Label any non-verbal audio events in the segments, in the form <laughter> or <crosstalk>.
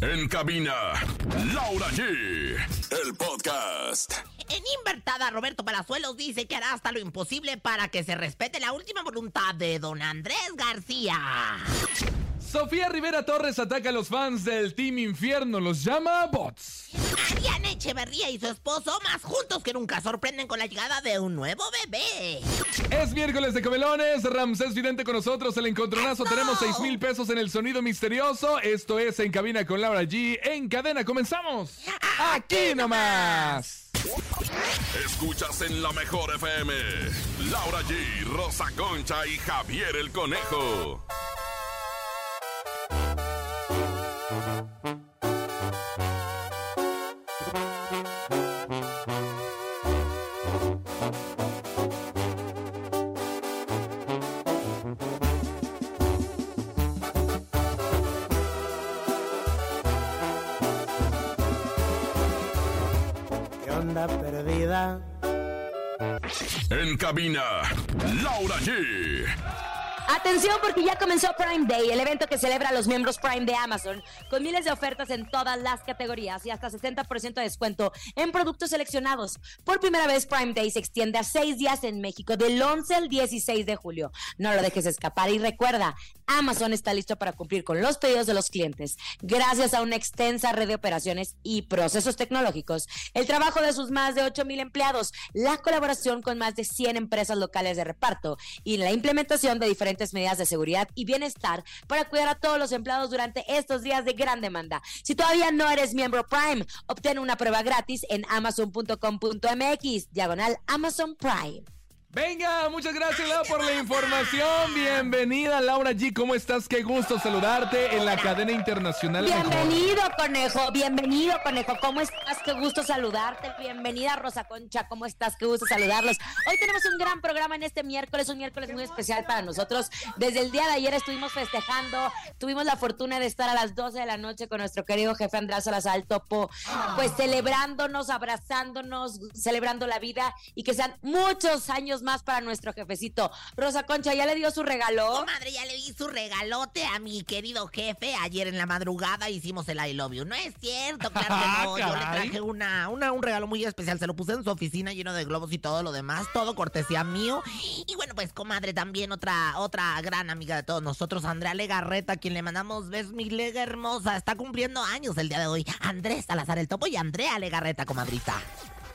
En cabina, Laura G. El podcast. En Invertada, Roberto Palazuelos dice que hará hasta lo imposible para que se respete la última voluntad de don Andrés García. Sofía Rivera Torres ataca a los fans del Team Infierno, los llama bots. Mariana Echeverría y su esposo más juntos que nunca sorprenden con la llegada de un nuevo bebé. Es miércoles de comelones, Ramsés Vidente con nosotros, el encontronazo, ¡Eso! tenemos 6 mil pesos en el sonido misterioso, esto es En Cabina con Laura G, en cadena, comenzamos. Aquí nomás. Escuchas en la mejor FM. Laura G, Rosa Concha y Javier el Conejo. En cabina, Laura G. Atención porque ya comenzó Prime Day, el evento que celebra a los miembros Prime de Amazon, con miles de ofertas en todas las categorías y hasta 60% de descuento en productos seleccionados. Por primera vez Prime Day se extiende a seis días en México, del 11 al 16 de julio. No lo dejes escapar y recuerda, Amazon está listo para cumplir con los pedidos de los clientes. Gracias a una extensa red de operaciones y procesos tecnológicos, el trabajo de sus más de 8 mil empleados, la colaboración con más de 100 empresas locales de reparto y la implementación de diferentes medidas de seguridad y bienestar para cuidar a todos los empleados durante estos días de gran demanda. Si todavía no eres miembro Prime, obtén una prueba gratis en amazon.com.mx, diagonal Amazon Prime. Venga, muchas gracias Laura por la información, bienvenida Laura G, ¿cómo estás? Qué gusto saludarte en la cadena internacional. Mejor. Bienvenido, conejo. Bienvenido, conejo. ¿Cómo estás? Qué gusto saludarte. Bienvenida, Rosa Concha. ¿Cómo estás? Qué gusto saludarlos. Hoy tenemos un gran programa en este miércoles, un miércoles muy especial para nosotros. Desde el día de ayer estuvimos festejando. Tuvimos la fortuna de estar a las 12 de la noche con nuestro querido jefe Andrés Salazar Topo, pues celebrándonos, abrazándonos, celebrando la vida y que sean muchos años más para nuestro jefecito. Rosa Concha, ¿ya le dio su regalo? Madre, ya le di su regalote a mi querido jefe. Ayer en la madrugada hicimos el I love you. No es cierto, claro que no. <laughs> Yo le traje una, una, un regalo muy especial. Se lo puse en su oficina lleno de globos y todo lo demás. Todo cortesía mío. Y bueno, pues, comadre, también otra, otra gran amiga de todos nosotros, Andrea Legarreta, a quien le mandamos besos, mi lega hermosa. Está cumpliendo años el día de hoy. Andrés Salazar el Topo y Andrea Legarreta, comadrita.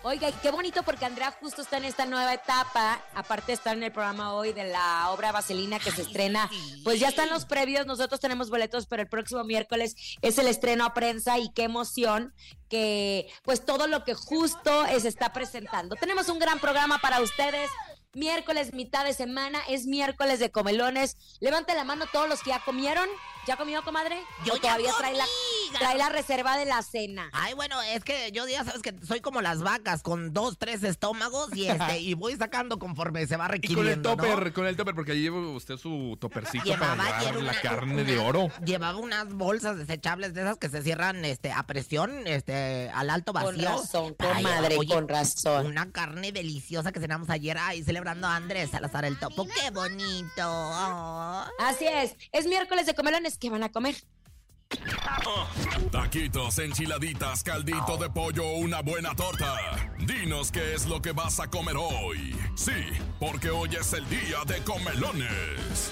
Oiga, y qué bonito porque Andrea justo está en esta nueva etapa, aparte de estar en el programa hoy de la obra Vaselina que se estrena, sí. pues ya están los previos, nosotros tenemos boletos, pero el próximo miércoles es el estreno a prensa y qué emoción que pues todo lo que justo se está presentando. Tenemos un gran programa para ustedes. Miércoles, mitad de semana, es miércoles de comelones. Levante la mano todos los que ya comieron. ¿Ya comió, comadre? Yo ¿O ya todavía trae la, trae la reserva de la cena. Ay, bueno, es que yo ya sabes que soy como las vacas, con dos, tres estómagos y este, <laughs> y voy sacando conforme se va Y con el requiriendo. ¿no? topper, con el topper, porque ahí lleva usted su topercito Llevaba para llevar la una- carne de oro. Llevaba unas bolsas desechables de esas que se cierran este, a presión, este, al alto Con vacío. razón, Ay, comadre, oye, con razón. Una carne deliciosa que cenamos ayer ahí celebrando a Andrés Salazar el Topo. ¡Qué bonito! Oh. Así es, es miércoles de comelones. ¿Qué van a comer? Taquitos, enchiladitas, caldito de pollo o una buena torta. Dinos qué es lo que vas a comer hoy. Sí, porque hoy es el día de comelones.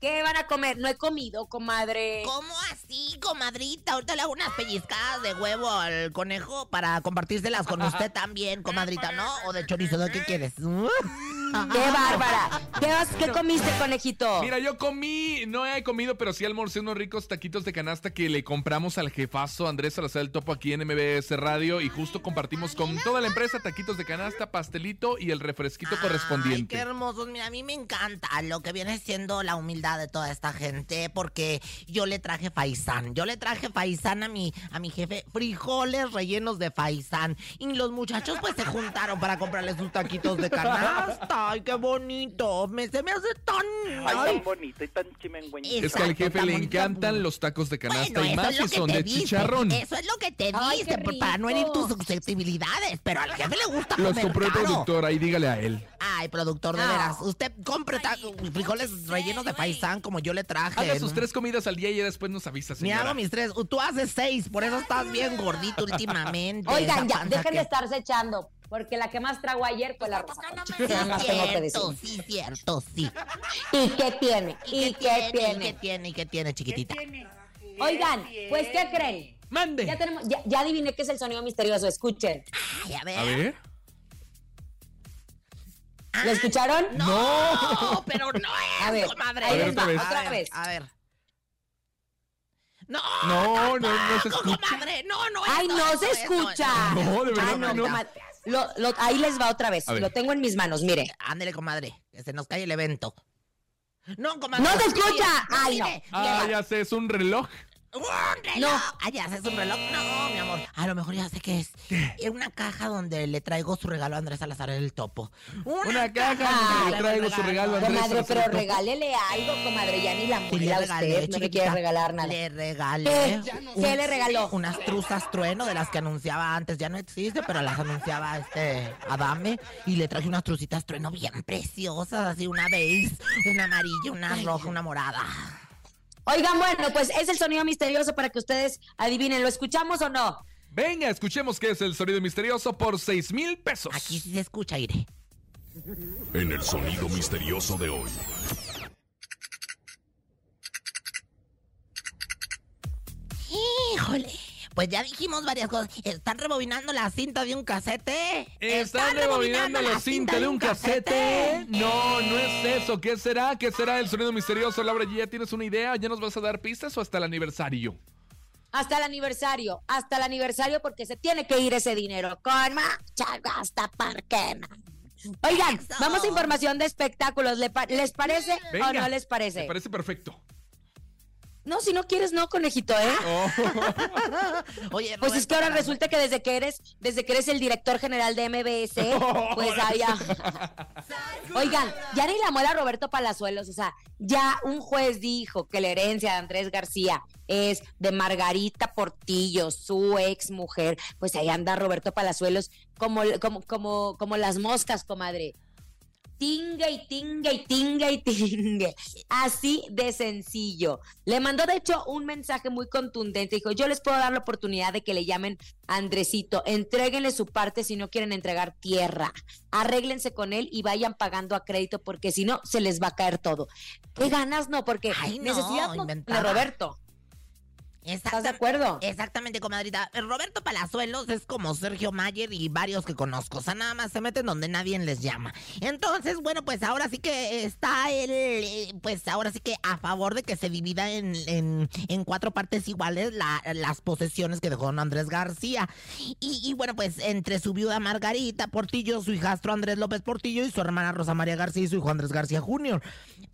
¿Qué van a comer? No he comido, comadre. ¿Cómo así, comadrita? Ahorita le hago unas pellizcadas de huevo al conejo para compartírselas con usted también, comadrita, ¿no? O de chorizo, ¿de qué quieres? <laughs> ¡Qué <laughs> bárbara! ¿Qué, comiste, conejito? Mira, yo comí, no he comido, pero sí almorcé unos ricos taquitos de canasta que le compramos al jefazo Andrés Salazar el Topo aquí en MBS Radio y justo compartimos con toda la empresa taquitos de canasta, pastelito y el refresquito Ay, correspondiente. qué hermosos. Mira, a mí me encanta lo que viene siendo la humildad de toda esta gente porque yo le traje faisán. Yo le traje faisán a mi, a mi jefe, frijoles rellenos de faisán. Y los muchachos pues se juntaron para comprarle sus taquitos de canasta. Ay, qué bonito. Me, se me hace tan. Ay, ay. tan bonito y tan chimengueñito. Es- que al jefe le bonito. encantan los tacos de canasta Bueno, y más si que son de dice. chicharrón. Eso es lo que te Ay, dice, para no herir tus susceptibilidades. Pero al jefe le gusta Los comer compró el caro. productor, ahí dígale a él. Ay, productor, de No. veras. Usted compre frijoles rellenos de paisán como yo le traje. Haga sus tres comidas al día y ya después nos avisa, Me señora. hago mis tres. Tú haces seis, por eso estás bien gordito <laughs> últimamente. Oigan, ya, dejen que- de estarse echando, porque la que más trago ayer fue la rosa. concha. Sí, Nada más tengo que decir. cierto, sí, cierto, sí. <laughs> ¿Y qué tiene? ¿Y qué ¿Y qué tiene? tiene? ¿Y qué tiene, chiquitita? Oigan, pues, ¿qué creen? Mande. Ya tenemos, ya, ya adiviné qué es el sonido misterioso, escuchen. Ay, a ver. A ver. ¿Lo escucharon? No, pero no es, A ver, les A ver, otra vez. A ver. No, No, no, no se escucha. comadre. No, no, Ay, esto, no se escucha. No, de verdad Ah, no, no. Lo- lo- ahí les va otra vez. Lo tengo en mis manos, mire. Ándele, comadre, que se nos cae el evento. No, comadre. ¡No se escucha! Ay, no. Ah, ya sé, es un reloj. ¡Un reloj! Ah, ya haces un reloj. No, mi amor. A lo mejor ya sé qué es. Es una caja donde le traigo su regalo a Andrés Salazar el topo. Una caja donde le traigo su regalo a Andrés Comadre, Salazar pero regálele algo, comadre. Ya ni la Sí, muela usted. no le quiere regalar nada. Le regalé. ¿Qué? ¿Qué le regaló? Unas truzas trueno de las que anunciaba antes. Ya no existe, pero las anunciaba este Adame. Y le traje unas trucitas trueno bien preciosas. Así una beige, una amarilla, una roja, una morada. Oigan, bueno, pues es el sonido misterioso para que ustedes adivinen. ¿Lo escuchamos o no? Venga, escuchemos qué es el sonido misterioso por seis mil pesos. Aquí sí se escucha, Ire. En el sonido misterioso de hoy. Híjole. Pues ya dijimos varias cosas. Están rebobinando la cinta de un casete. ¿Están rebobinando la cinta de un casete? No, no es eso. ¿Qué será? ¿Qué será el sonido misterioso? Laura, ¿ya tienes una idea? ¿Ya nos vas a dar pistas o hasta el aniversario? Hasta el aniversario, hasta el aniversario porque se tiene que ir ese dinero con mucha gasta parquena. Oigan, Eso. vamos a información de espectáculos. ¿Le pa- ¿Les parece Venga, o no les parece? Me parece perfecto. No, si no quieres, no, conejito, ¿eh? <laughs> Oh, Oye, Pues es que ahora resulta que desde que eres, desde que eres el director general de MBS, <laughs> pues allá. <laughs> Oigan, ya ni la muela Roberto Palazuelos, o sea, ya un juez dijo que la herencia de Andrés García es de Margarita Portillo, su ex mujer, pues ahí anda Roberto Palazuelos como, como, como, como las moscas, comadre. Tingue y tingue y tingue y tingue. Así de sencillo. Le mandó, de hecho, un mensaje muy contundente. Dijo, yo les puedo dar la oportunidad de que le llamen a Andresito. Entréguenle su parte si no quieren entregar tierra. Arréglense con él y vayan pagando a crédito porque si no, se les va a caer todo. ¿Qué ganas? No, porque Ay, no, necesidad no Roberto. ¿Estás de acuerdo? Exactamente, comadrita. Roberto Palazuelos es como Sergio Mayer y varios que conozco. O sea, nada más se meten donde nadie les llama. Entonces, bueno, pues ahora sí que está él, eh, pues ahora sí que a favor de que se divida en, en, en cuatro partes iguales la- las posesiones que dejó Andrés García. Y, y bueno, pues entre su viuda Margarita Portillo, su hijastro Andrés López Portillo y su hermana Rosa María García y su hijo Andrés García Jr.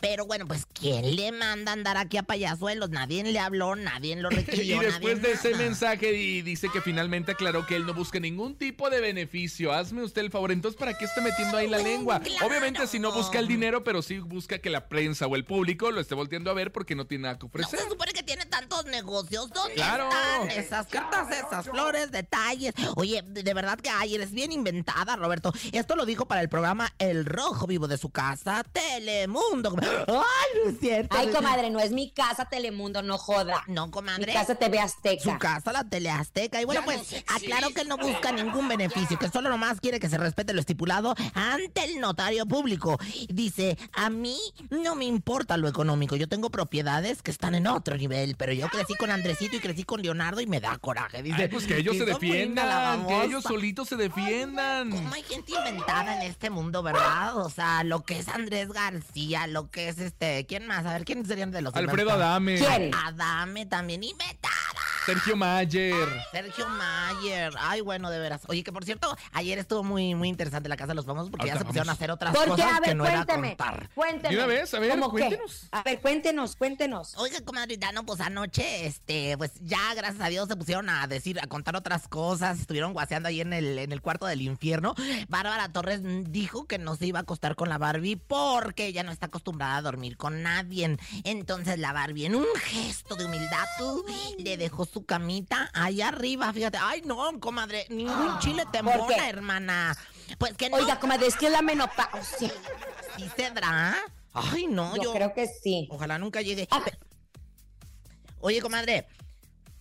Pero bueno, pues ¿quién le manda andar aquí a payasuelos? Nadie le habló, nadie lo <laughs> y después nadie de ese mensaje y dice que finalmente aclaró que él no busca ningún tipo de beneficio. Hazme usted el favor. Entonces, ¿para qué está metiendo ahí la lengua? Claro. Obviamente, si no busca el dinero, pero sí busca que la prensa o el público lo esté volteando a ver porque no tiene nada que No ofrecer. se supone que tiene tantos negocios. ¿Dónde Claro. están esas cartas, esas flores, detalles? Oye, de, verdad que ay, eres bien inventada, Roberto. Esto lo dijo para el programa El Rojo Vivo de su casa, Telemundo. <gasps> Ay, no es cierto. Ay, comadre, no es mi casa Telemundo, no joda. No, Mi casa TV Su Azteca. casa, la Teleazteca. Y bueno, pues aclaró que él no busca ningún beneficio, que solo nomás quiere que se respete lo estipulado ante el notario público. Dice, a mí no me importa lo económico, yo tengo propiedades que están en otro nivel, pero yo crecí con Andresito y crecí con Leonardo y me da coraje. Dice, Ay, pues que ellos se "Son muy defiendan, que galabamosa". ellos solitos se defiendan. ¿Cómo hay gente inventada en este mundo, verdad? O sea, lo que es Andrés García, lo que es este, ¿quién más? A ver, ¿quién serían de los Alfredo inventados? Adame. ¿Quién? Adame también inventada. Sergio Mayer. Sergio Mayer. Ay, bueno, de veras. Oye, que por cierto, ayer estuvo muy, muy interesante la Casa de los Famosos porque ya se pusieron a hacer otras Porque, cosas a ver, que no era cuénteme. contar. Cuénteme. De una vez, a ver, ¿Cómo qué? cuéntenos. A ver, cuéntenos, cuéntenos. Oiga, comadrita, no, pues anoche, este, pues ya, gracias a Dios, se pusieron a decir, a contar otras cosas, estuvieron guaseando ahí en el, en el cuarto del infierno. Bárbara Torres dijo que no se iba a acostar con la Barbie porque ella no está acostumbrada a dormir con nadie. Entonces la Barbie, en un gesto de humildad, tú, le dejó su camita ahí arriba, fíjate. Ay, no, comadre, ningún chile te embona, hermana. Pues que no, Oiga, comadre, es que es la menopausia. sí se dará. Ay, no, Yo yo, creo que sí. ojalá nunca llegue. Ah. Oye, comadre,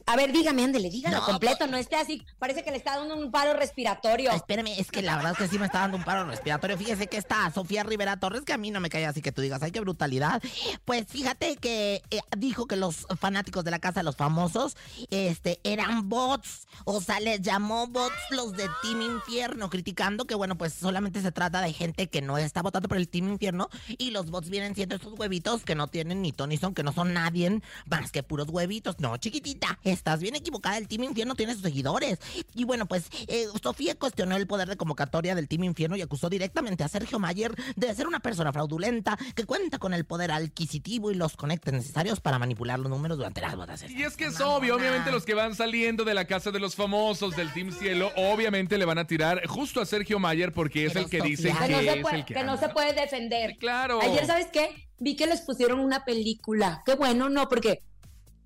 A ver, dígame, ándele, dígalo No, completo, pues- no esté así. Parece que le está dando un paro respiratorio. Espérame, es que la verdad es que sí me está dando un paro respiratorio. Fíjese que está Sofía Rivera Torres, que a mí no me cae así que tú digas, ay, qué brutalidad. Pues fíjate que eh, dijo que los fanáticos de la Casa de los Famosos este, eran bots. O sea, les llamó bots los de Team Infierno, criticando que, bueno, pues solamente se trata de gente que no está votando por el Team Infierno. Y los bots vienen siendo esos huevitos que no tienen ni ton ni son, que no son nadie más que puros huevitos. No, chiquitita, estás bien equivocada. El Team Infierno tiene sus seguidores. Y bueno, pues eh, Sofía cuestionó el poder de convocatoria del Team Infierno y acusó directamente a Sergio Mayer de ser una persona fraudulenta que cuenta con el poder adquisitivo y los conectes necesarios para manipular los números durante las votaciones. Y es que es obvio, obviamente los que van saliendo de la casa de los famosos del Team Cielo, obviamente le van a tirar justo a Sergio Mayer porque es Pero el que Sofía. dicen Que Que no, que se es puede, el que, que no se puede defender. Sí, Claro. Ayer, ¿sabes qué? Vi que les pusieron una película. Qué bueno, no, porque,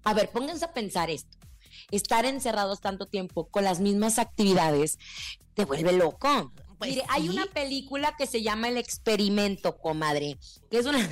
a ver, pónganse a pensar esto. Estar encerrados tanto tiempo con las mismas actividades te vuelve loco. Pues Mire, hay una película que se llama El Experimento, comadre, que es una... <laughs>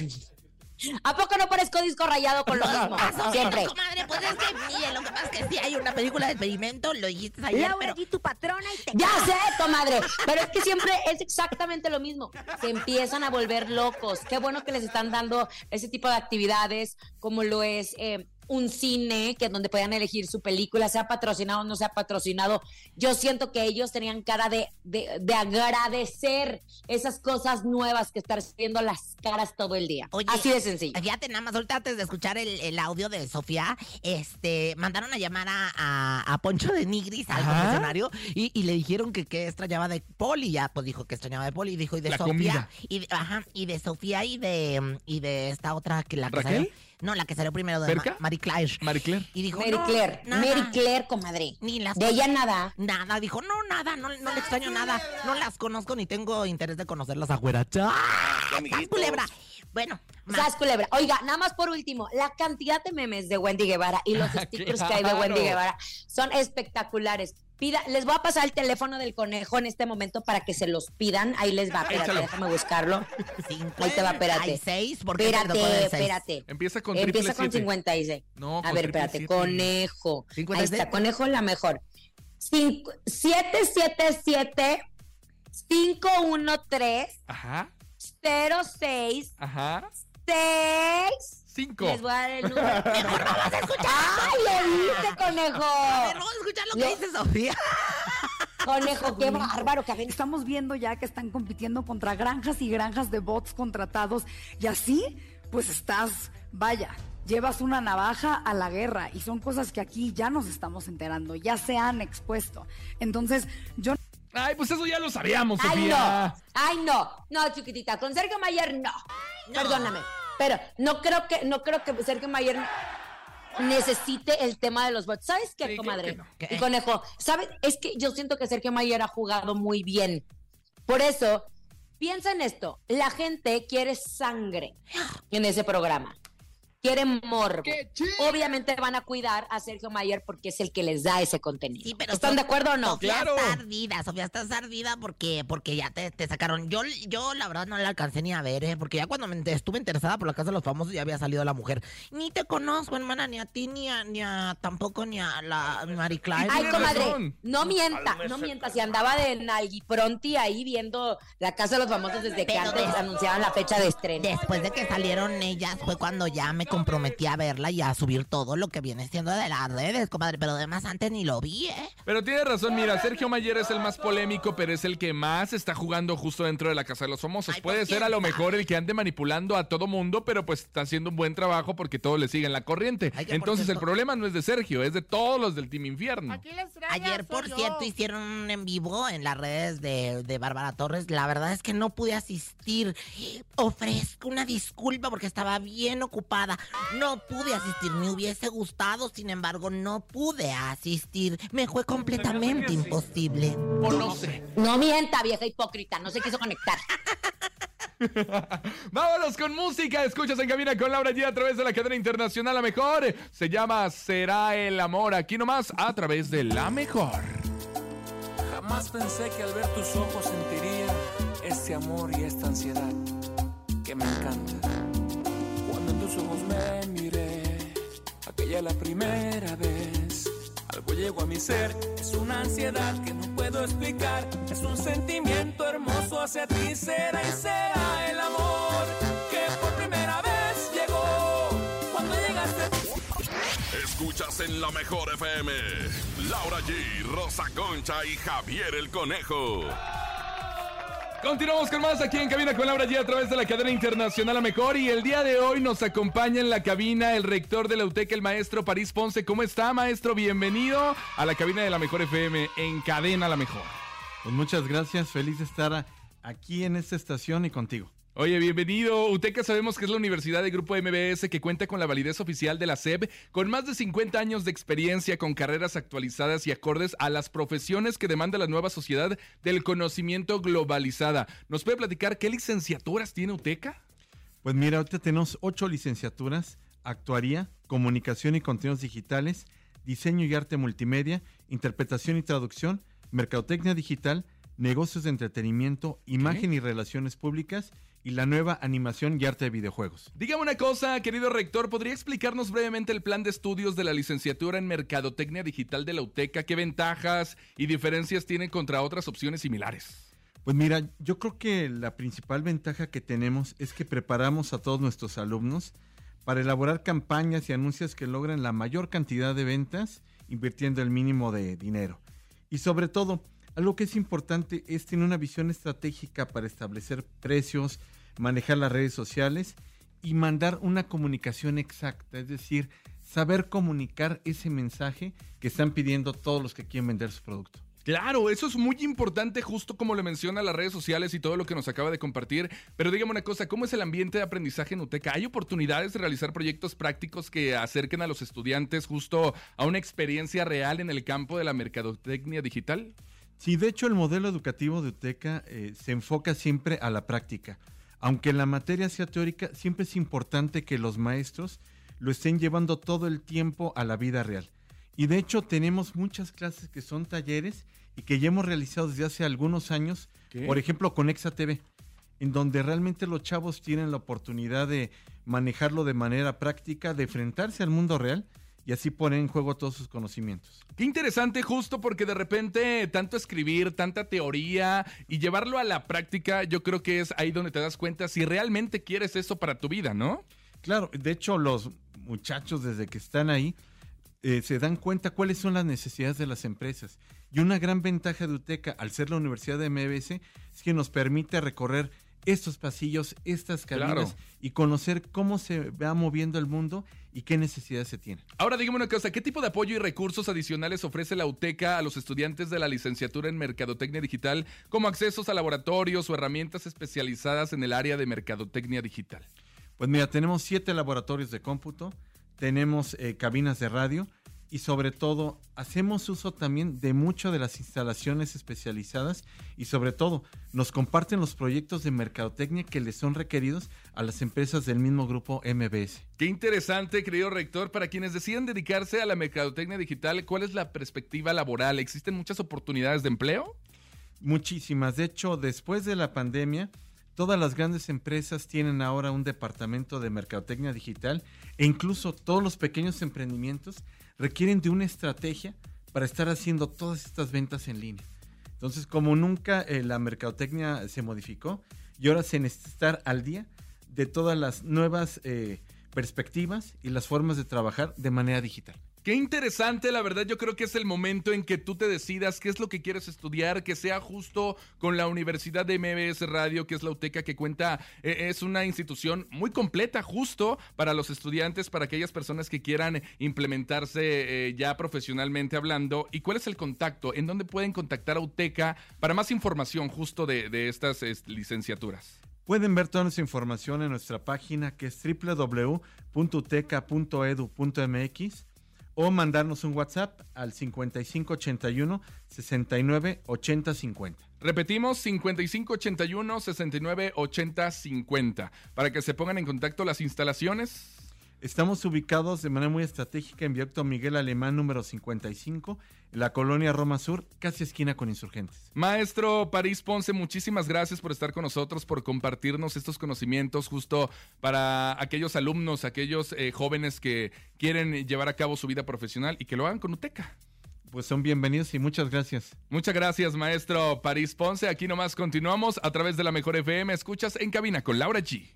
¿A poco no parezco disco rayado con lo <laughs> mismo? Siempre. Comadre, pues es que, mire, lo que pasa es que sí hay una película de experimento, lo dijiste ayer, pero... y tu patrona y te Ya sé, comadre, pero es que siempre es exactamente lo mismo. Se empiezan a volver locos. Qué bueno que les están dando ese tipo de actividades, como lo es eh, un cine, que donde puedan elegir su película, sea patrocinado o no sea patrocinado. Yo siento que ellos tenían cara de, de, de agradecer esas cosas nuevas que estar viendo las caras todo el día. Oye, Así de sencillo. Fíjate, nada más, ahorita antes de escuchar el, el audio de Sofía, este, mandaron a llamar a, a- a Poncho de Nigris al Ajá. confesionario y, y le dijeron que, que extrañaba de Poli, ya, pues dijo que extrañaba de Poli, y dijo, y de La Sofía, comida. y de, ajá, y de Sofía y de, y de esta otra, que la que ¿Raquel? salió- no, la que salió primero de Ma- ¿Perca? Marie Claire. Marie Claire. Y dijo, Mary no, Claire, nada. Mary Claire, comadre. Ni las De ella nada. Nada, dijo, no, nada, no, no le extraño nada, no las conozco ni tengo interés de conocerlas a güeracha. ¡Ah, culebra! Bueno, más- Sas culebra. Oiga, nada más por último, la cantidad de memes de Wendy Guevara y los <laughs> Ah, stickers que hay de Wendy. Guevara son espectaculares. Pida, les voy a pasar el teléfono del conejo en este momento para que se los pidan. Ahí les va, espérate, Échalo. déjame buscarlo. Ahí te va, espérate. 56, porque te tocó Espérate, espérate. Empieza con Empieza con siete. 56. No, A con ver, espérate, siete. conejo. Ahí 56. está, conejo la mejor. Cinco- 777 513 Ajá, 06 ajá. 6 Cinco. Les voy a dar el <laughs> número. Mejor no vas a escuchar. ¡Ay, lo viste, conejo! A ver, vamos a escuchar lo que Lo- dice Sofía. Conejo, qué bárbaro, que a ver, Estamos viendo ya que están compitiendo contra granjas y granjas de bots contratados y así, pues estás, vaya, llevas una navaja a la guerra y son cosas que aquí ya nos estamos enterando, ya se han expuesto. Entonces, yo Ay, pues eso ya lo sabíamos, ¡Ay, Sofía. no! ¡Ay, no! No, chiquitita, con Sergio Mayer no. Perdóname. Pero no creo que, no creo que Sergio Mayer necesite el tema de los bots. ¿Sabes qué, Sí, comadre? que. Y conejo, ¿sabes? Es que yo siento que Sergio Mayer ha jugado muy bien. Por eso, piensa en esto. La gente quiere sangre en ese programa. Quiere morbo. Obviamente van a cuidar a Sergio Mayer porque es el que les da ese contenido. Sí, pero ¿Están So- de acuerdo o no? Sofía Claro. está ardida, Sofía está ardida porque, porque ya te, te sacaron. Yo, yo la verdad no la alcancé ni a ver, ¿eh? Porque ya cuando me estuve interesada por la casa de los famosos ya había salido la mujer. Ni te conozco, hermana, ni a ti, ni a, ni a tampoco ni a la Claire. Ay, comadre, no mienta, no mienta. Si andaba de Nalgui Pronti ahí viendo la Casa de los Famosos desde que antes anunciaban la fecha de estreno. Después de que salieron ellas fue cuando ya me comprometí a verla y a subir todo lo que viene siendo de las redes, comadre. Pero además antes ni lo vi, ¿eh? Pero tiene razón, mira, Sergio Mayer es el más polémico, pero es el que más está jugando justo dentro de la Casa de los Famosos. Ay, Puede pues, ser a ¿quién lo mejor el que ande manipulando a todo mundo, pero pues está haciendo un buen trabajo porque todos le siguen la corriente. Ay, Entonces el problema no es de Sergio, es de todos los del Team Infierno. Ayer, por cierto, hicieron un en vivo en las redes de, de Bárbara Torres. La verdad es que no pude asistir. Ofrezco una disculpa porque estaba bien ocupada. No pude asistir, me hubiese gustado, sin embargo, no pude asistir. Me fue completamente imposible. O no sé. No mienta, vieja hipócrita, no se quiso conectar. <laughs> Vámonos con música. Escuchas en cabina con Laura G a través de la cadena internacional La Mejor. Se llama Será el amor. Aquí nomás a través de La Mejor. Jamás pensé que al ver tus ojos sentiría este amor y esta ansiedad que me encanta. La primera vez. Algo llegó a mi ser, es una ansiedad que no puedo explicar. Es un sentimiento hermoso hacia ti, será y será el amor que por primera vez llegó. Cuando llegaste Escuchas en la mejor FM. Laura G, Rosa Concha y Javier el Conejo. Continuamos con más aquí en Cabina con Laura G a través de la cadena internacional La Mejor. Y el día de hoy nos acompaña en la cabina el rector de la UTEC, el maestro París Ponce. ¿Cómo está, maestro? Bienvenido a la cabina de la Mejor FM en Cadena La Mejor. Pues muchas gracias, feliz de estar aquí en esta estación y contigo. Oye, bienvenido. UTECA sabemos que es la universidad de Grupo MBS que cuenta con la validez oficial de la SEB, con más de 50 años de experiencia, con carreras actualizadas y acordes a las profesiones que demanda la nueva sociedad del conocimiento globalizada. ¿Nos puede platicar qué licenciaturas tiene UTECA? Pues mira, ahorita tenemos ocho licenciaturas, actuaría, comunicación y contenidos digitales, diseño y arte multimedia, interpretación y traducción, mercadotecnia digital, negocios de entretenimiento, imagen y relaciones públicas y la nueva animación y arte de videojuegos. Dígame una cosa, querido rector, ¿podría explicarnos brevemente el plan de estudios de la licenciatura en Mercadotecnia Digital de la UTECA? ¿Qué ventajas y diferencias tiene contra otras opciones similares? Pues mira, yo creo que la principal ventaja que tenemos es que preparamos a todos nuestros alumnos para elaborar campañas y anuncios que logren la mayor cantidad de ventas invirtiendo el mínimo de dinero. Y sobre todo, algo que es importante es tener una visión estratégica para establecer precios, manejar las redes sociales y mandar una comunicación exacta, es decir, saber comunicar ese mensaje que están pidiendo todos los que quieren vender su producto. Claro, eso es muy importante, justo como le menciona las redes sociales y todo lo que nos acaba de compartir. Pero dígame una cosa, ¿cómo es el ambiente de aprendizaje en UTECA? ¿Hay oportunidades de realizar proyectos prácticos que acerquen a los estudiantes justo a una experiencia real en el campo de la mercadotecnia digital? Sí, de hecho el modelo educativo de UTECA eh, se enfoca siempre a la práctica. Aunque la materia sea teórica, siempre es importante que los maestros lo estén llevando todo el tiempo a la vida real. Y de hecho tenemos muchas clases que son talleres y que ya hemos realizado desde hace algunos años, ¿Qué? por ejemplo con Exa TV, en donde realmente los chavos tienen la oportunidad de manejarlo de manera práctica, de enfrentarse al mundo real y así poner en juego todos sus conocimientos. Qué interesante justo porque de repente tanto escribir, tanta teoría y llevarlo a la práctica, yo creo que es ahí donde te das cuenta si realmente quieres eso para tu vida, ¿no? Claro, de hecho los muchachos desde que están ahí eh, se dan cuenta cuáles son las necesidades de las empresas. Y una gran ventaja de UTECA, al ser la Universidad de MBS, es que nos permite recorrer estos pasillos, estas cabinas Claro. y conocer cómo se va moviendo el mundo y qué necesidades se tienen. Ahora dígame una cosa, ¿qué tipo de apoyo y recursos adicionales ofrece la UTECA a los estudiantes de la licenciatura en Mercadotecnia Digital, como accesos a laboratorios o herramientas especializadas en el área de Mercadotecnia Digital? Pues mira, tenemos siete laboratorios de cómputo, tenemos eh, cabinas de radio y sobre todo hacemos uso también de muchas de las instalaciones especializadas y sobre todo nos comparten los proyectos de mercadotecnia que les son requeridos a las empresas del mismo grupo MBS. Qué interesante, querido rector. Para quienes deciden dedicarse a la mercadotecnia digital, ¿cuál es la perspectiva laboral? ¿Existen muchas oportunidades de empleo? Muchísimas. De hecho, después de la pandemia, todas las grandes empresas tienen ahora un departamento de mercadotecnia digital e incluso todos los pequeños emprendimientos requieren de una estrategia para estar haciendo todas estas ventas en línea. Entonces, como nunca eh, la mercadotecnia se modificó y ahora se necesita estar al día de todas las nuevas eh, perspectivas y las formas de trabajar de manera digital. Qué interesante, la verdad yo creo que es el momento en que tú te decidas qué es lo que quieres estudiar, que sea justo con la Universidad de MBS Radio, que es la UTECA, que cuenta, eh, es una institución muy completa justo para los estudiantes, para aquellas personas que quieran implementarse eh, ya profesionalmente hablando. ¿Y cuál es el contacto? ¿En dónde pueden contactar a UTECA para más información justo de, estas es, licenciaturas? Pueden ver toda nuestra información en nuestra página que es www.uteca.edu.mx o mandarnos un WhatsApp al 5581 69 80 50. Repetimos 5581 69 80 50 para que se pongan en contacto las instalaciones. Estamos ubicados de manera muy estratégica en Viacto Miguel Alemán número 55, en la colonia Roma Sur, casi esquina con insurgentes. Maestro París Ponce, muchísimas gracias por estar con nosotros, por compartirnos estos conocimientos justo para aquellos alumnos, aquellos eh, jóvenes que quieren llevar a cabo su vida profesional y que lo hagan con UTECA. Pues son bienvenidos y muchas gracias. Muchas gracias, maestro París Ponce. Aquí nomás continuamos a través de la Mejor FM. Escuchas en cabina con Laura G.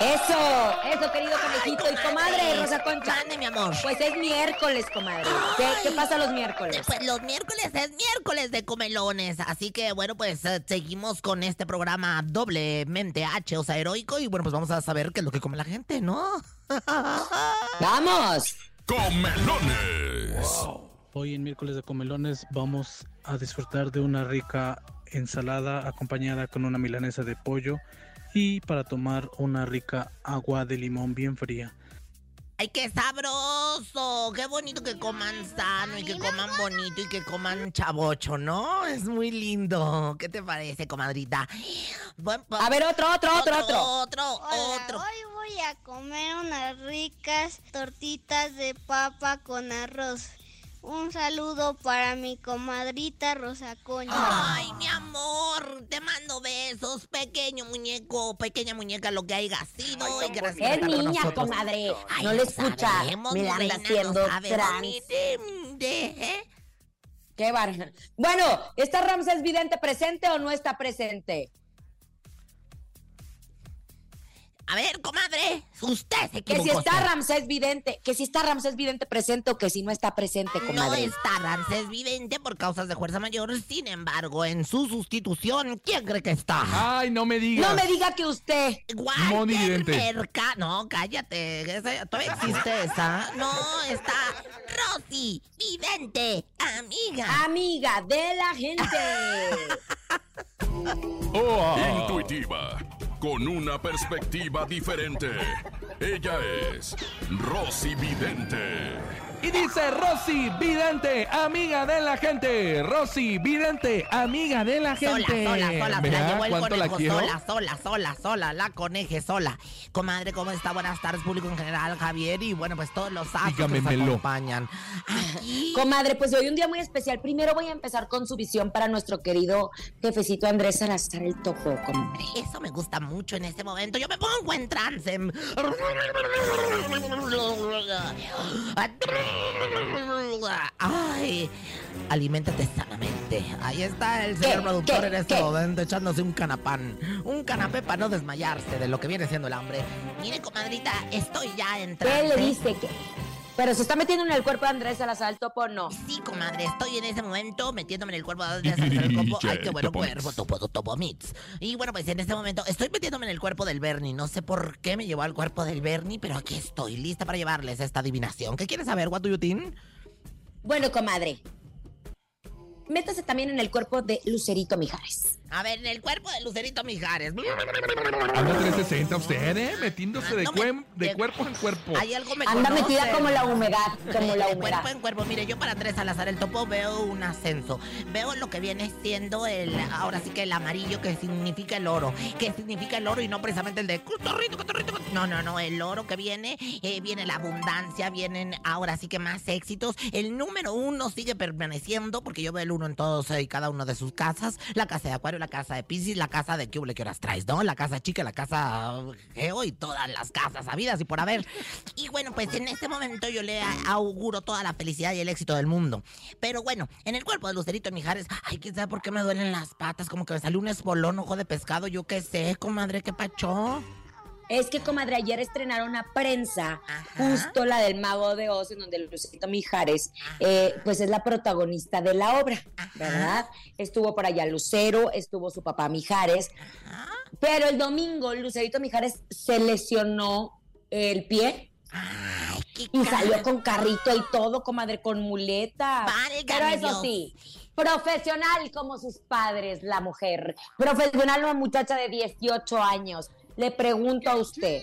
Eso, eso, querido conejito. y comadre, Rosa Concha. Mande, mi amor. Pues es miércoles, comadre. ¿Qué, qué pasa los miércoles? Pues los miércoles es miércoles de comelones. Así que, bueno, pues eh, seguimos con este programa doblemente H, o sea, heroico. Y bueno, pues vamos a saber qué es lo que come la gente, ¿no? <laughs> ¡Vamos! Comelones. Hoy en miércoles de comelones vamos a disfrutar de una rica ensalada acompañada con una milanesa de pollo y para tomar una rica agua de limón bien fría. ¡Ay, qué sabroso! ¡Qué bonito que coman sano y que coman bonito y que coman chavocho, ¿no? Es muy lindo. ¿Qué te parece, comadrita? A ver, otro, otro, otro, otro. Otro, Hola, otro. hoy voy a comer unas ricas tortitas de papa con arroz. Un saludo para mi comadrita Rosa Concha. Ay, mi amor, te mando besos, pequeño muñeco, pequeña muñeca, lo que haya sido. y gracias Es con niña, nosotros. comadre. Ay, no le escucha. sabemos, Me la anda haciendo trans. de- Qué bar... Bueno, ¿está Ramsés Vidente presente o no está presente? A ver, comadre, usted se Que si está Ramsés Vidente, que si está Ramsés Vidente presente o que si no está presente, No comadre. está Ramsés Vidente por causas de fuerza mayor, sin embargo, en su sustitución, ¿quién cree que está? Ay, no me digas. No me diga que usted. Moni Walter Vidente. Merca- No, cállate. esa- ¿Todavía existe esa? No, está Rosy Vidente, amiga. Amiga de la gente. <laughs> Oh. Intuitiva, con una perspectiva diferente. Ella es Rosy Vidente. Y dice Rosy Vidente, amiga de la gente. Rosy Vidente, amiga de la Sola, gente. sola, sola, se Mira la llevó el cuánto la conejo, quiero. sola, sola, sola, sola, la coneje sola. Comadre, ¿cómo está? Buenas tardes, público en general, Javier, y bueno, pues todos los astros que nos acompañan. Aquí, Comadre, pues hoy un día muy especial. Primero voy a empezar con su visión para nuestro querido jefecito Andrés Salazar el Topo, comadre. Eso me gusta mucho en este momento. Yo me pongo en trance. Ay, aliméntate sanamente. Ahí está el señor ¿Qué? productor ¿Qué? en este ¿Qué? momento echándose un canapán. Un canapé para no desmayarse de lo que viene siendo el hambre. Mire, comadrita, estoy ya en ¿Qué trance. le dice? que ¿Pero se está metiendo en el cuerpo de Andrés Salazar el Topo o no? Sí, comadre, estoy en ese momento metiéndome en el cuerpo de <laughs> el combo. Ay, qué bueno Topo cuerpo, Mix. topo, topo mix. Y bueno, pues en este momento estoy metiéndome en el cuerpo del Bernie. No sé por qué me llevó al cuerpo del Bernie, pero aquí estoy, lista para llevarles esta adivinación. ¿Qué quieres saber, what do you think? Bueno, comadre. Métase también en el cuerpo de Lucerito Mijares. A ver, en el cuerpo de Lucerito Mijares. Anda 360 usted, ¿eh? Metiéndose de, Ah, no me- cuen- de de- cuerpo en cuerpo. Hay algo me Anda conoce. metida como la humedad, como la de humedad. cuerpo en cuerpo. Mire, yo para Andrés Salazar el Topo veo un ascenso. Veo lo que viene siendo el, ahora sí que el amarillo que significa el oro. Que significa el oro y no precisamente el de cotorrito, cotorrito. cot- No, no, no, el oro que viene, eh, viene la abundancia, vienen ahora sí que más éxitos. El número uno sigue permaneciendo porque yo veo el uno en todos eh, y cada uno de sus casas. La casa de Acuario, la casa de Pisces, la casa de qué huble que horas traes, ¿no? La casa chica, la casa uh, Geo y todas las casas habidas y por haber. Y bueno, pues en este momento yo le auguro toda la felicidad y el éxito del mundo. Pero bueno, en el cuerpo de Lucerito Mijares, ay, quién sabe por qué me duelen las patas, como que me salió un espolón, ojo de pescado, yo qué sé, comadre, qué pacho. Es que, comadre, ayer estrenaron a prensa Ajá. justo la del Mago de Oz, en donde Lucerito Mijares, eh, pues es la protagonista de la obra, ¿verdad? Estuvo por allá Lucero, estuvo su papá Mijares, pero el domingo Lucerito Mijares se lesionó el pie Ay, qué y salió con carrito y todo, comadre, con muleta. Válgame Pero eso Dios. sí, profesional como sus padres, la mujer. Profesional una muchacha de 18 años. Le pregunto a usted,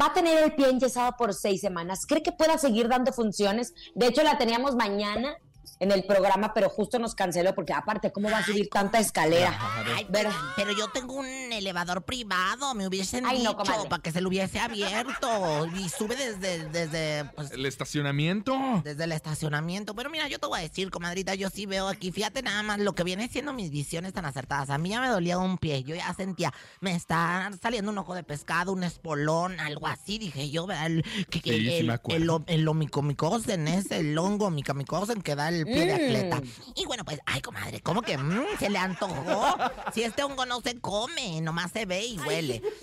va a tener el pie enyesado por seis semanas. ¿Cree que pueda seguir dando funciones? De hecho, la teníamos mañana en el programa, pero justo nos canceló porque aparte, ¿cómo va a subir tanta escalera? Ay, pero yo tengo un elevador privado, me hubiesen Ay, no, dicho para que se lo hubiese abierto y sube desde desde pues, El estacionamiento. desde el estacionamiento. Pero mira, yo te voy a decir, comadrita, yo sí veo aquí, fíjate nada más lo que viene siendo mis visiones tan acertadas. A mí ya me dolía un pie, yo ya sentía, me está saliendo un ojo de pescado, un espolón, algo así, dije yo, ¿verdad? El, que, Sí, sí el, me acuerdo. el, el omicomicosen es el hongo micomicosen que da el pie de Mm. atleta. Y bueno, pues, ay, comadre, ¿cómo que mm, se le antojó? Si este hongo no se come, nomás se ve y huele. <laughs>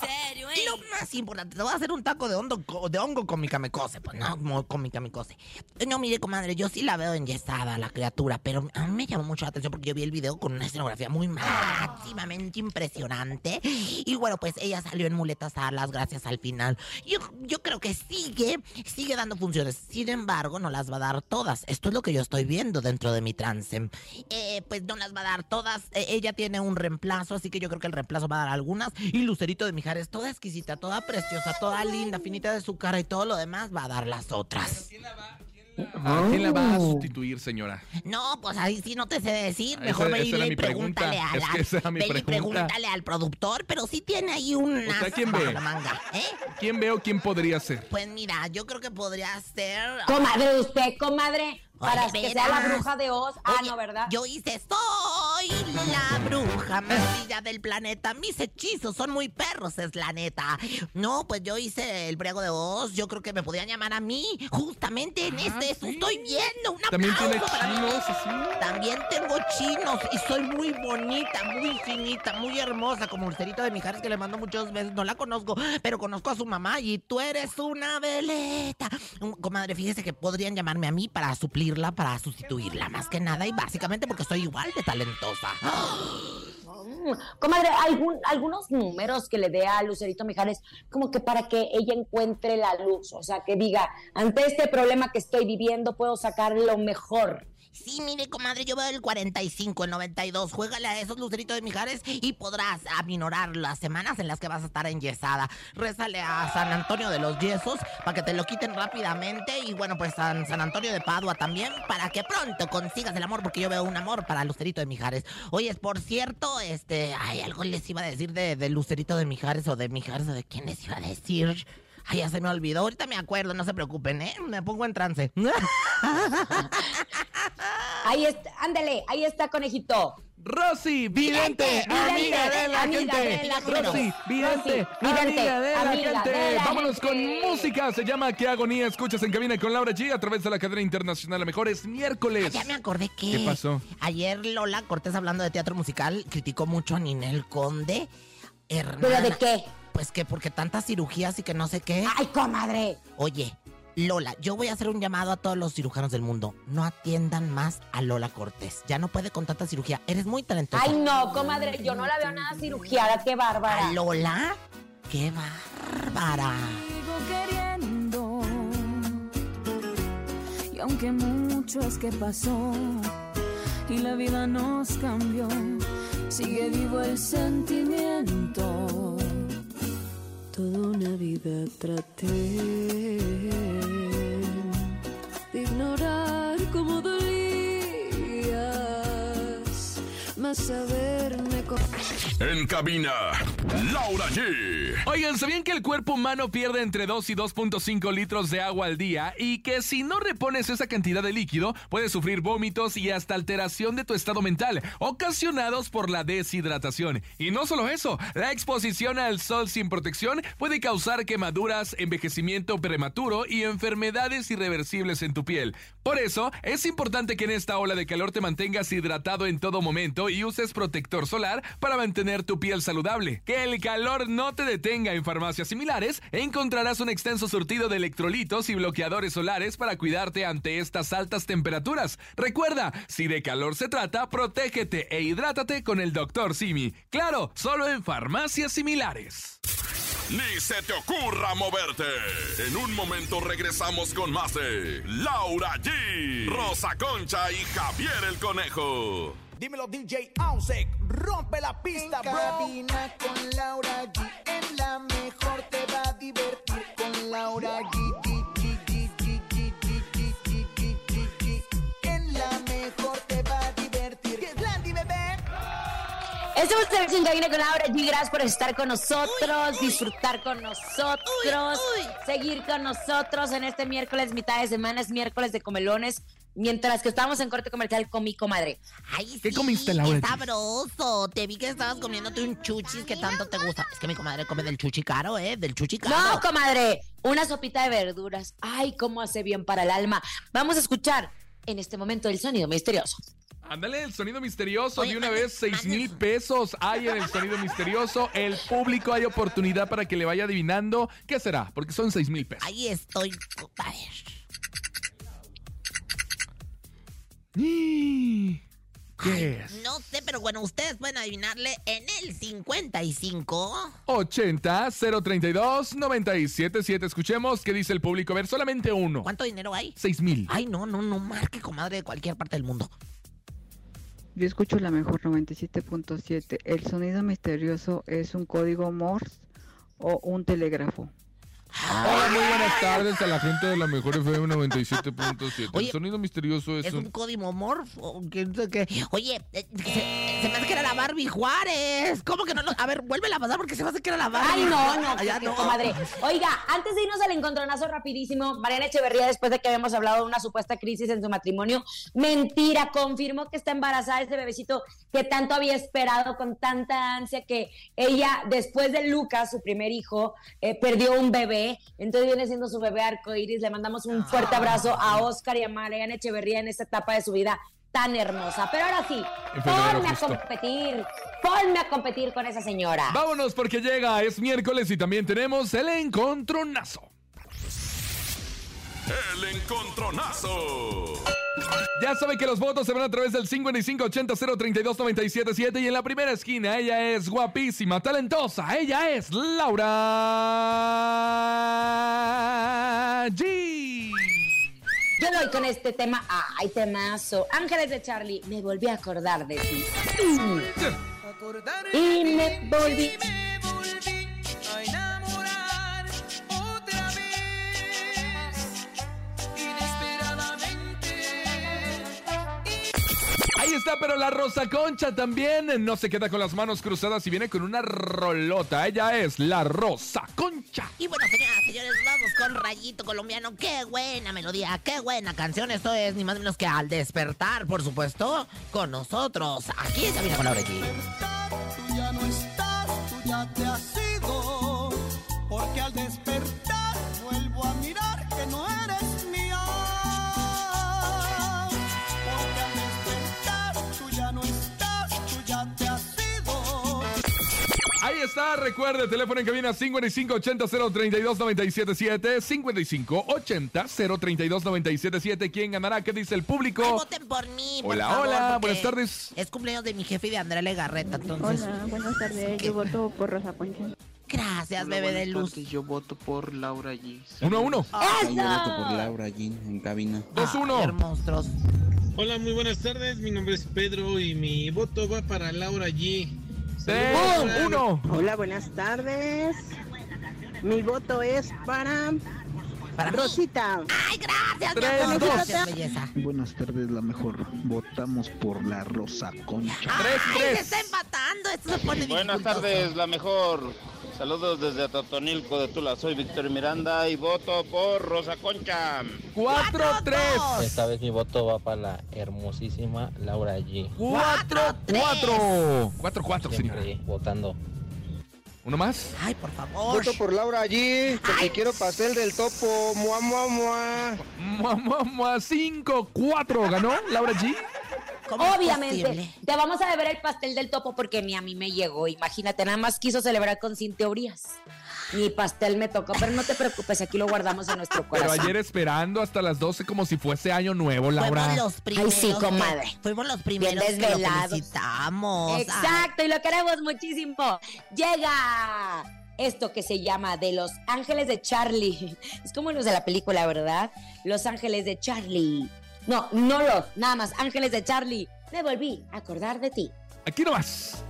Serio, y lo más importante, te voy a hacer un taco de, hondo, de hongo con mi camicose. Pues no, con mi camicose. No, mire, comadre, yo sí la veo enyesada, la criatura, pero a mí me llamó mucho la atención porque yo vi el video con una escenografía muy máximamente impresionante. Y bueno, pues ella salió en muletas alas gracias al final. Yo, yo creo que sigue, sigue dando funciones. Sin embargo, no las va a dar todas. Esto es lo que yo estoy viendo dentro de mi trance. Eh, pues no las va a dar todas. Eh, ella tiene un reemplazo, así que yo creo que el reemplazo va a dar algunas. Y Lucerito de Mijares, toda exquisita, toda preciosa, toda linda, finita de su cara y todo lo demás, va a dar las otras. ¿A quién la va a sustituir, señora? No, pues ahí sí no te sé decir. Esa- Mejor ve esa y pregúntale pregunta. a Es la- que esa era mi ve y pregunta. pregúntale al productor, pero sí tiene ahí un O sea, as ¿quién bajo ve? la manga, ¿eh? ¿Quién ve o quién podría ser? Pues mira, yo creo que podría ser. Comadre, usted, comadre, para Oye, que sea la bruja de Oz. Ah, Oye, no, ¿verdad? Yo hice soy la bruja más bella del planeta. Mis hechizos son muy perros, es la neta. No, pues yo hice el briego de voz. Yo creo que me podían llamar a mí. Justamente en Ah, este sí. estoy viendo. Un También tiene aplauso para mí. chinos, así. También tengo chinos y soy muy bonita, muy finita, muy hermosa, como Lucerito de Mijares que le mando muchos besos. No la conozco, pero conozco a su mamá y tú eres una veleta. Comadre, fíjese que podrían llamarme a mí para para sustituirla, más que nada y básicamente porque soy igual de talentosa. Mm, Comadre, algún, algunos números que le dé a Lucerito Mijares, como que para que ella encuentre la luz, o sea, que diga, ante este problema que estoy viviendo, puedo sacar lo mejor. Sí, mire, comadre, yo veo el 45, el 92. Juégale a esos luceritos de Mijares y podrás aminorar las semanas en las que vas a estar enyesada. Rézale a San Antonio de los Yesos para que te lo quiten rápidamente. Y bueno, pues San, San Antonio de Padua también para que pronto consigas el amor, porque yo veo un amor para Lucerito de Mijares. Oye, por cierto, este, ay, algo les iba a decir de, de Lucerito de Mijares o de Mijares o de quién les iba a decir. Ay, ya se me olvidó. Ahorita me acuerdo, no se preocupen, ¿eh? Me pongo en trance. <laughs> Ahí está, ándale, ahí está, conejito. Rosy, vidente, Vidente, amiga de la amiga gente. la. Rosy, vidente, Rosy, vidente, amiga de la amiga gente. de la Vámonos gente. con música. Se llama Qué agonía. Escuchas en cabina con Laura G a través de la cadena internacional. A mejor es miércoles. Ya me acordé que. ¿Qué pasó? Ayer Lola Cortés, hablando de teatro musical, criticó mucho a Ninel Conde. Hermana. ¿Pero de qué? Pues que porque tantas cirugías y que no sé qué. Ay, comadre. Oye, Lola, yo voy a hacer un llamado a todos los cirujanos del mundo. No atiendan más a Lola Cortés. Ya no puede con tanta cirugía. Eres muy talentosa. Ay, no, comadre, yo no la veo nada cirugiada, qué bárbara. ¿A Lola? ¡Qué bárbara! sigo queriendo. Y aunque mucho es que pasó y la vida nos cambió, sigue vivo el sentimiento. Toda una vida traté de ignorar cómo dolías, más saberme con... En cabina, Laura G. Oigan, ¿sabían que el cuerpo humano pierde entre 2 y 2.5 litros de agua al día? Y que si no repones esa cantidad de líquido, puedes sufrir vómitos y hasta alteración de tu estado mental, ocasionados por la deshidratación. Y no solo eso, la exposición al sol sin protección puede causar quemaduras, envejecimiento prematuro y enfermedades irreversibles en tu piel. Por eso, es importante que en esta ola de calor te mantengas hidratado en todo momento y uses protector solar para mantener tu piel saludable. ¿Qué el calor no te detenga en farmacias similares, encontrarás un extenso surtido de electrolitos y bloqueadores solares para cuidarte ante estas altas temperaturas. Recuerda, si de calor se trata, protégete e hidrátate con el Dr. Simi. Claro, solo en farmacias similares. Ni se te ocurra moverte. En un momento regresamos con más de Laura G, Rosa Concha y Javier el Conejo. Dímelo DJ Ausek, rompe la pista, en cabina con Laura G, en la mejor te va a divertir con Laura G. G, G, G, G, G, G, G, G, G, G, G. En la mejor te va a divertir. ¿Qué es Landy, bebé? Estamos en cabina con Laura G. Gracias por estar con nosotros, disfrutar con nosotros, seguir con nosotros en este miércoles, mitad de semana, es miércoles de comelones. Mientras que estábamos en corte comercial con mi comadre. Ay, ¿Qué sí, comiste, Laura? Qué sabroso. Te vi que estabas comiéndote un chuchis que tanto te gusta. Es que mi comadre come del chuchi caro, ¿eh? Del chuchi caro. No, comadre, una sopita de verduras. Ay, cómo hace bien para el alma. Vamos a escuchar en este momento el sonido misterioso. Ándale, el sonido misterioso de una vez, seis mil pesos hay en el sonido misterioso. El público hay oportunidad para que le vaya adivinando. ¿Qué será? Porque son seis mil pesos. Ahí estoy. A ver. ¿Qué es? No sé, pero bueno, ustedes pueden adivinarle en el 55. 80 032 977. Escuchemos qué dice el público. A ver, solamente uno. ¿Cuánto dinero hay? Seis mil. Ay, no, no, no, marque, comadre, de cualquier parte del mundo. Yo escucho la mejor 97.7. El sonido misterioso es un código Morse o un telégrafo. Hola, muy buenas tardes a la gente de la mejor FM 97.7. Oye, el sonido misterioso es, ¿Es un un... código morfo? ¿Quién sabe qué? Oye, eh, se, se me hace que era la Barbie Juárez. ¿Cómo que no? lo- A ver, vuélvela a pasar porque se me hace que era la Barbie. Ay, no, no, Allá no. comadre. Oiga, antes de irnos al encontronazo rapidísimo, Mariana Echeverría, después de que habíamos hablado de una supuesta crisis en su matrimonio, mentira, confirmó que está embarazada de este bebecito que tanto había esperado con tanta ansia que ella, después de Lucas, su primer hijo, eh, perdió un bebé. Entonces viene siendo su bebé arcoíris. Le mandamos un fuerte abrazo a Oscar y a Mariana Echeverría en esta etapa de su vida tan hermosa. Pero ahora sí, ponme a competir, ponme a competir con esa señora. Vámonos porque llega, es miércoles y también tenemos el encontronazo. El encontronazo. Ya saben que los votos se van a través del 5580-032-977 y en la primera esquina ella es guapísima, talentosa, ella es Laura G. Yo doy con este tema. Ay, temazo. Ángeles de Charlie, me volví a acordar de ti. Y. Me volví Ahí está, pero la Rosa Concha también no se queda con las manos cruzadas y viene con una rolota. Ella es la Rosa Concha. Y bueno, señoras, señores, vamos con Rayito Colombiano. Qué buena melodía, qué buena canción. Esto es ni más ni menos que al despertar, por supuesto, con nosotros. Aquí en Cabina con Laura G. Tú ya no estás, está, recuerde, teléfono en cabina 5580-032-977, 5580-032-977. ¿Quién ganará? ¿Qué dice el público? Ay, voten por mí, por Hola, favor, hola, buenas tardes. Es cumpleaños de mi jefe y de Andrea Legarreta, entonces... Hola, buenas tardes. Yo voto por Rosa Concha. Gracias, Hola, bebé de luz. tardes, Yo voto por Laura G. Uno a uno. Yo voto por Laura G en cabina. Dos uno. Ay, monstruos. Hola, muy buenas tardes. Mi nombre es Pedro y mi voto va para Laura G. Tres, uno. Hola, buenas tardes. Mi voto es para Para mí. Rosita. Ay, gracias, Tres, mi amor. Gracias, belleza. Buenas tardes, la mejor. Votamos por la Rosa Concha. Tres, Ay, se tres. está empatando. Esto se pone Buenas dificultoso. tardes, la mejor. Saludos desde Totonilco de Tula. Soy Víctor Miranda y voto por Rosa Concha. Cuatro, tres. Esta vez mi voto va para la hermosísima Laura G. Cuatro, cuatro. Cuatro, cuatro, señora. Siempre votando. ¿Uno más? Ay, por favor. Voto por Laura G, porque quiero pastel del topo. Mua, mua, mua. Mua, mua, mua, cinco, cuatro. ¿Ganó Laura G? ¿Cómo es Obviamente, te vamos a deber el pastel del topo porque ni a mí me llegó. Imagínate, nada más quiso celebrar con sin teorías. Mi pastel me tocó, pero no te preocupes, aquí lo guardamos en nuestro Pero corazón. ayer esperando hasta las 12 como si fuese año nuevo, Laura. Fuimos los primeros. sí, que- comadre. fuimos los primeros que lo. Exacto, y lo queremos muchísimo. Llega esto que se llama de Los Ángeles de Charlie. Es como los de la película, ¿verdad? Los Ángeles de Charlie. No, no los, nada más, Ángeles de Charlie. Me volví a acordar de ti. Aquí nomás.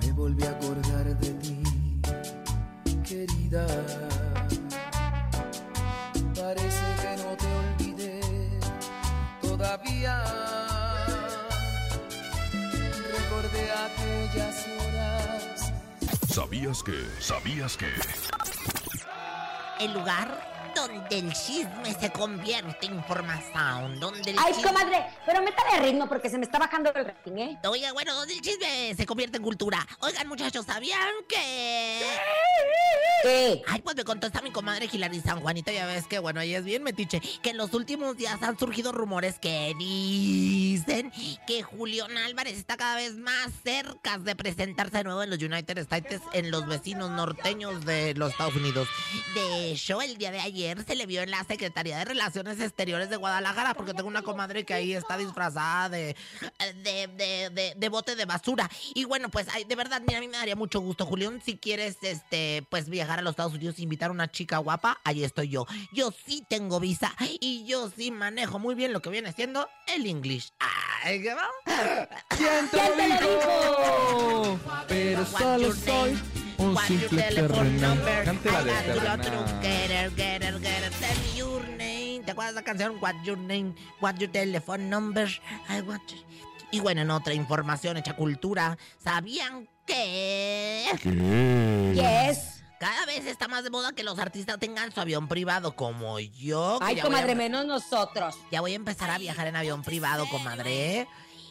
Me volví a acordar de ti, querida. ¿Sabías que? ¿Sabías que? El lugar donde el chisme se convierte en información. Donde el Ay, chisme- comadre, pero métale ritmo porque se me está bajando el rating, ¿eh? Oiga, bueno, donde el chisme se convierte en cultura. Oigan, muchachos, ¿sabían que...? ¿Qué? Ay, pues me contó esta mi comadre Hilary San Juanita, ya ves que, bueno, ella es bien metiche, que en los últimos días han surgido rumores que dicen que Julián Álvarez está cada vez más cerca de presentarse de nuevo en los United States, en los vecinos norteños de los Estados Unidos. De hecho, el día de ayer se le vio en la Secretaría de Relaciones Exteriores de Guadalajara, porque tengo una comadre que ahí está disfrazada de, de, de, de- de bote de basura. Y bueno, pues de verdad, mira, a mí me daría mucho gusto, Julián, si quieres, este, pues viajar a los Estados Unidos e invitar a una chica guapa, ahí estoy yo. Yo sí tengo visa y yo sí manejo muy bien lo que viene siendo el English. Ay, ¿qué va? ¿Quién te lo dijo? Pero solo soy un simple terrenal. number? Cante la de terrenal. ¿Te acuerdas de la canción? What's your name? What's your telephone number? I want to- Y bueno, en otra información hecha cultura, ¿sabían que... ¿Qué es? Cada vez está más de moda que los artistas tengan su avión privado, como yo. Ay, voy a- comadre, menos nosotros. ya voy a empezar a viajar en avión privado, comadre.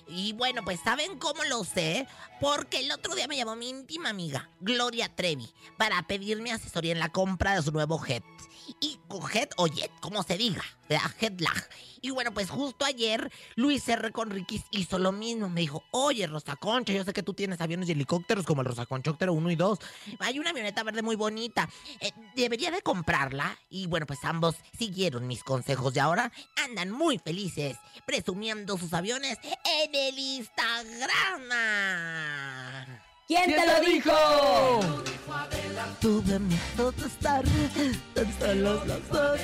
Y bueno, pues ¿saben cómo lo sé? Porque el otro día me llamó mi íntima amiga, Gloria Trevi, para pedirme asesoría en la compra de su nuevo jet. Y jet o jet, como se diga, ¿verdad? jet lag. Y bueno, pues justo ayer Luis R. Conriquis hizo lo mismo. Me dijo, oye, Rosa Concha, yo sé que tú tienes aviones y helicópteros como el Rosa Conchóptero 1 y 2. Hay una avioneta verde muy bonita. Eh, debería de comprarla. Y bueno, pues ambos siguieron mis consejos y ahora andan muy felices presumiendo sus aviones en el Instagram. ¿Quién te lo dijo? Tuve miedo de estar tan solos los dos.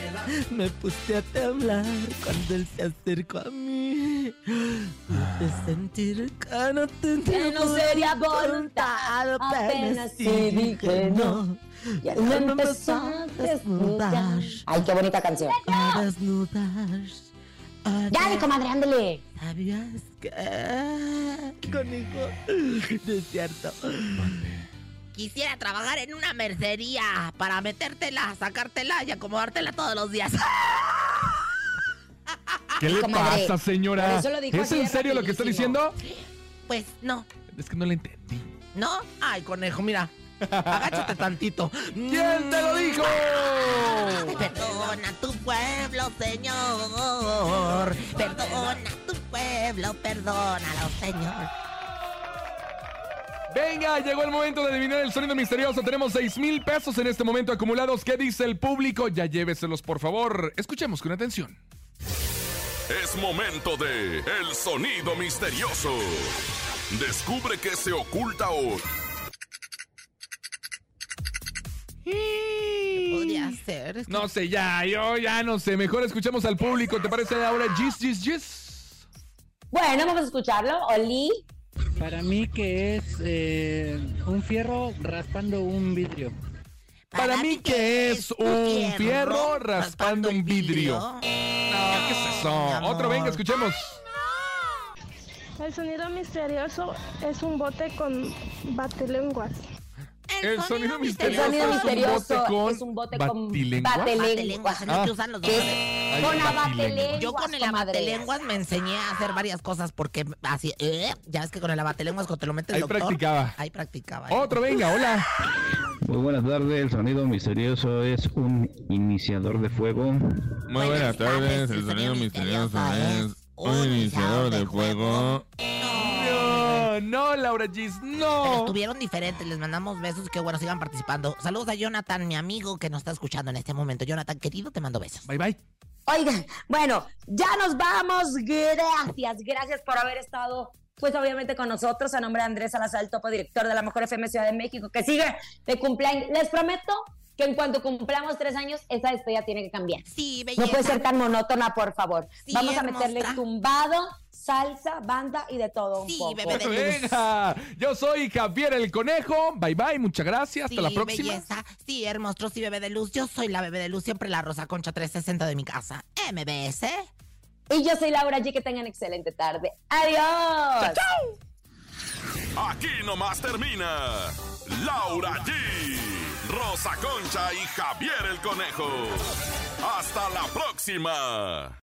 Me puse a temblar cuando él se acercó a mí. Pude sentir que no tenía Que no sería voluntad, apenas sí dije no. Y él me empezó a desnudar. Ay, qué bonita canción. A desnudar. Ya, mi comadre, ándele. ¿Sabías que? Conmigo. <laughs> No es cierto. Quisiera trabajar en una mercería para metértela, sacártela y acomodártela todos los días. <laughs> ¿Qué le Comadre, pasa, señora? por eso lo dijo ¿Es así en de serio lo que está rapidísimo. diciendo? Pues no. Es que no le entendí. ¿No? Ay, conejo, mira. Agáchate tantito. ¿Quién te lo dijo? Perdona tu pueblo, Señor. Perdona tu pueblo, perdónalo, Señor. Venga, llegó el momento de adivinar el sonido misterioso. Tenemos 6 mil pesos en este momento acumulados. ¿Qué dice el público? Ya lléveselos, por favor. Escuchemos con atención. Es momento de El Sonido Misterioso. Descubre qué se oculta hoy. Podría ser. es que- No sé, ya, yo ya no sé. Mejor escuchemos al público. ¿Te parece ahora? Gis, gis, gis. Bueno, vamos a escucharlo. Oli. Para mí que es eh, un fierro raspando un vidrio. Para mí que es un fierro raspando un vidrio. No, ¿qué es eso? Otro, venga, escuchemos. El sonido misterioso es un bote con batelenguas. El sonido El misterioso, sonido misterioso es un bote con es un bote con batilenguas. batelenguas. es lo que Ah. usan los. Ay, Con abatelenguas, Yo con el abatelenguas me enseñé a hacer varias cosas porque así, eh, ya ves que con el abatelenguas cuando te lo metes Ahí doctor, practicaba. Ahí practicaba. Otro, venga, hola. Muy buenas tardes, el sonido misterioso es un iniciador de fuego. Muy buenas tardes, el sonido misterioso es un iniciador de fuego. No, no, Laura Gis, Pero no. estuvieron diferentes, les mandamos besos, que bueno, sigan participando. Saludos a Jonathan, mi amigo que nos está escuchando en este momento. Jonathan, querido, te mando besos. Bye, bye. Oigan, bueno, ya nos vamos. Gracias, gracias por haber estado, pues obviamente con nosotros. A nombre de Andrés Salazar, el topo director de la Mejor FM Ciudad de México, que sigue de cumpleaños. Les prometo que en cuanto cumplamos tres años, esa despedida tiene que cambiar. Sí, No puede ser tan monótona, por favor. Sí, Vamos a meterle hermosa. tumbado, salsa, banda y de todo un Sí, poco. bebé de luz. Venga, yo soy Javier el Conejo. Bye, bye, muchas gracias. Hasta la Sí, próxima. belleza. Sí, hermoso, sí, bebé de luz. Yo soy la bebé de luz, siempre la Rosa Concha 360 de mi casa. MBS. Y yo soy Laura G. Que tengan excelente tarde. ¡Adiós! Aquí nomás termina Laura G, Rosa Concha y Javier el Conejo. Hasta la próxima.